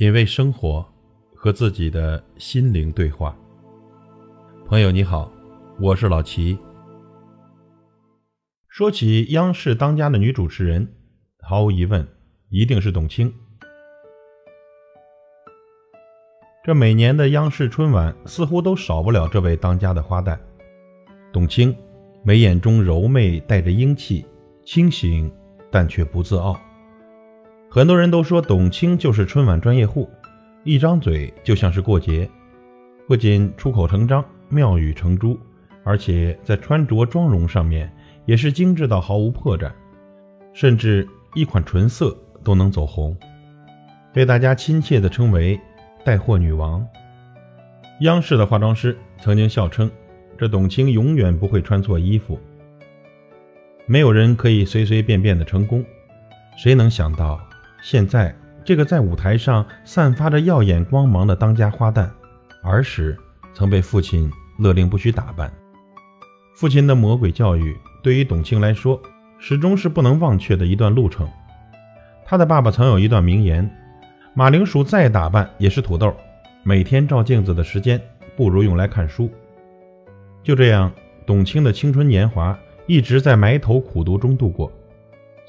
品味生活，和自己的心灵对话。朋友你好，我是老齐。说起央视当家的女主持人，毫无疑问，一定是董卿。这每年的央视春晚，似乎都少不了这位当家的花旦董卿。眉眼中柔媚，带着英气，清醒但却不自傲。很多人都说董卿就是春晚专业户，一张嘴就像是过节，不仅出口成章、妙语成珠，而且在穿着妆容上面也是精致到毫无破绽，甚至一款唇色都能走红，被大家亲切地称为“带货女王”。央视的化妆师曾经笑称。这董卿永远不会穿错衣服。没有人可以随随便便的成功。谁能想到，现在这个在舞台上散发着耀眼光芒的当家花旦，儿时曾被父亲勒令不许打扮。父亲的魔鬼教育对于董卿来说，始终是不能忘却的一段路程。他的爸爸曾有一段名言：“马铃薯再打扮也是土豆，每天照镜子的时间不如用来看书。”就这样，董卿的青春年华一直在埋头苦读中度过，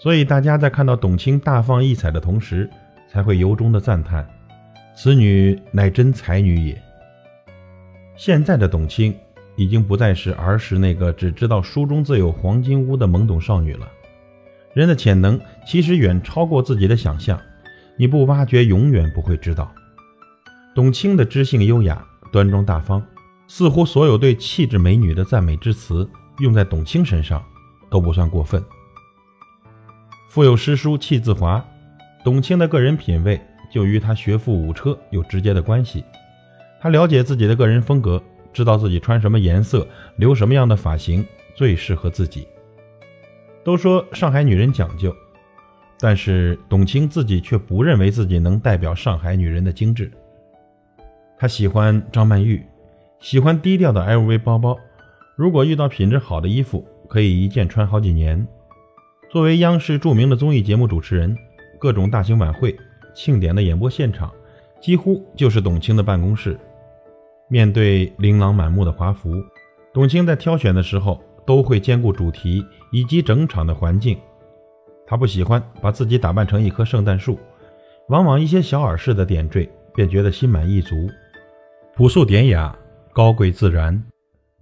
所以大家在看到董卿大放异彩的同时，才会由衷的赞叹：“此女乃真才女也。”现在的董卿已经不再是儿时那个只知道书中自有黄金屋的懵懂少女了。人的潜能其实远超过自己的想象，你不挖掘，永远不会知道。董卿的知性优雅、端庄大方。似乎所有对气质美女的赞美之词，用在董卿身上都不算过分。腹有诗书气自华，董卿的个人品味就与她学富五车有直接的关系。她了解自己的个人风格，知道自己穿什么颜色、留什么样的发型最适合自己。都说上海女人讲究，但是董卿自己却不认为自己能代表上海女人的精致。她喜欢张曼玉。喜欢低调的 LV 包包，如果遇到品质好的衣服，可以一件穿好几年。作为央视著名的综艺节目主持人，各种大型晚会、庆典的演播现场，几乎就是董卿的办公室。面对琳琅满目的华服，董卿在挑选的时候都会兼顾主题以及整场的环境。她不喜欢把自己打扮成一棵圣诞树，往往一些小耳饰的点缀便觉得心满意足，朴素典雅。高贵自然，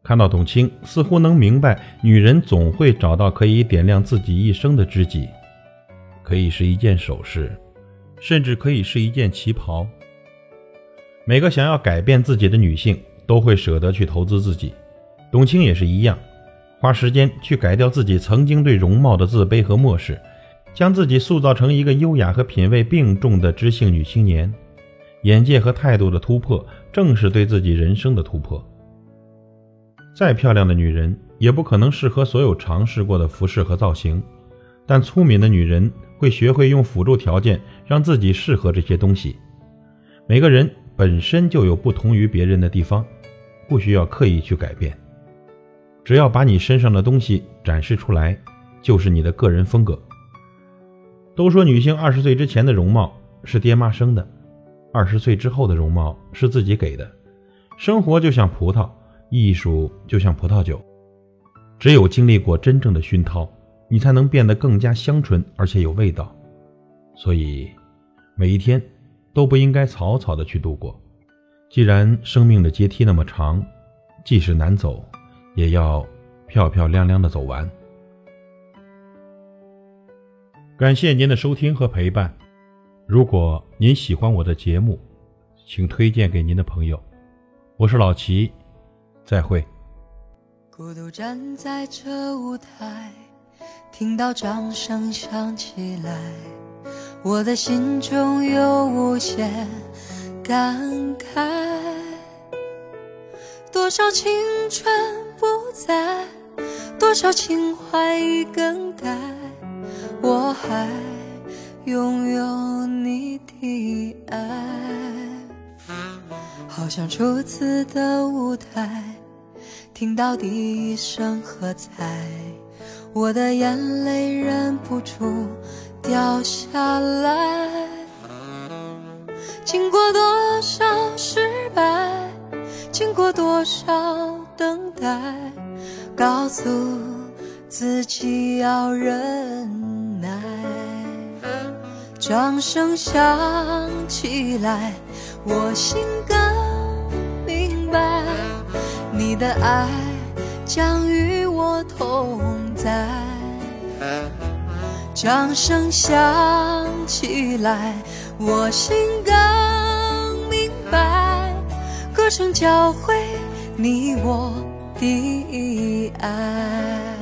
看到董卿，似乎能明白，女人总会找到可以点亮自己一生的知己，可以是一件首饰，甚至可以是一件旗袍。每个想要改变自己的女性，都会舍得去投资自己，董卿也是一样，花时间去改掉自己曾经对容貌的自卑和漠视，将自己塑造成一个优雅和品味并重的知性女青年。眼界和态度的突破，正是对自己人生的突破。再漂亮的女人，也不可能适合所有尝试过的服饰和造型，但聪明的女人会学会用辅助条件，让自己适合这些东西。每个人本身就有不同于别人的地方，不需要刻意去改变，只要把你身上的东西展示出来，就是你的个人风格。都说女性二十岁之前的容貌是爹妈生的。二十岁之后的容貌是自己给的，生活就像葡萄，艺术就像葡萄酒，只有经历过真正的熏陶，你才能变得更加香醇而且有味道。所以，每一天都不应该草草的去度过。既然生命的阶梯那么长，即使难走，也要漂漂亮亮的走完。感谢您的收听和陪伴。如果您喜欢我的节目，请推荐给您的朋友。我是老齐，再会。孤独站在这舞台，听到掌声响起来，我的心中有无限感慨。多少青春不在，多少情怀已更改，我还。拥有你的爱，好像初次的舞台，听到第一声喝彩，我的眼泪忍不住掉下来。经过多少失败，经过多少等待，告诉自己要忍耐。掌声响起来，我心更明白，你的爱将与我同在。掌声响起来，我心更明白，歌声教会你我的爱。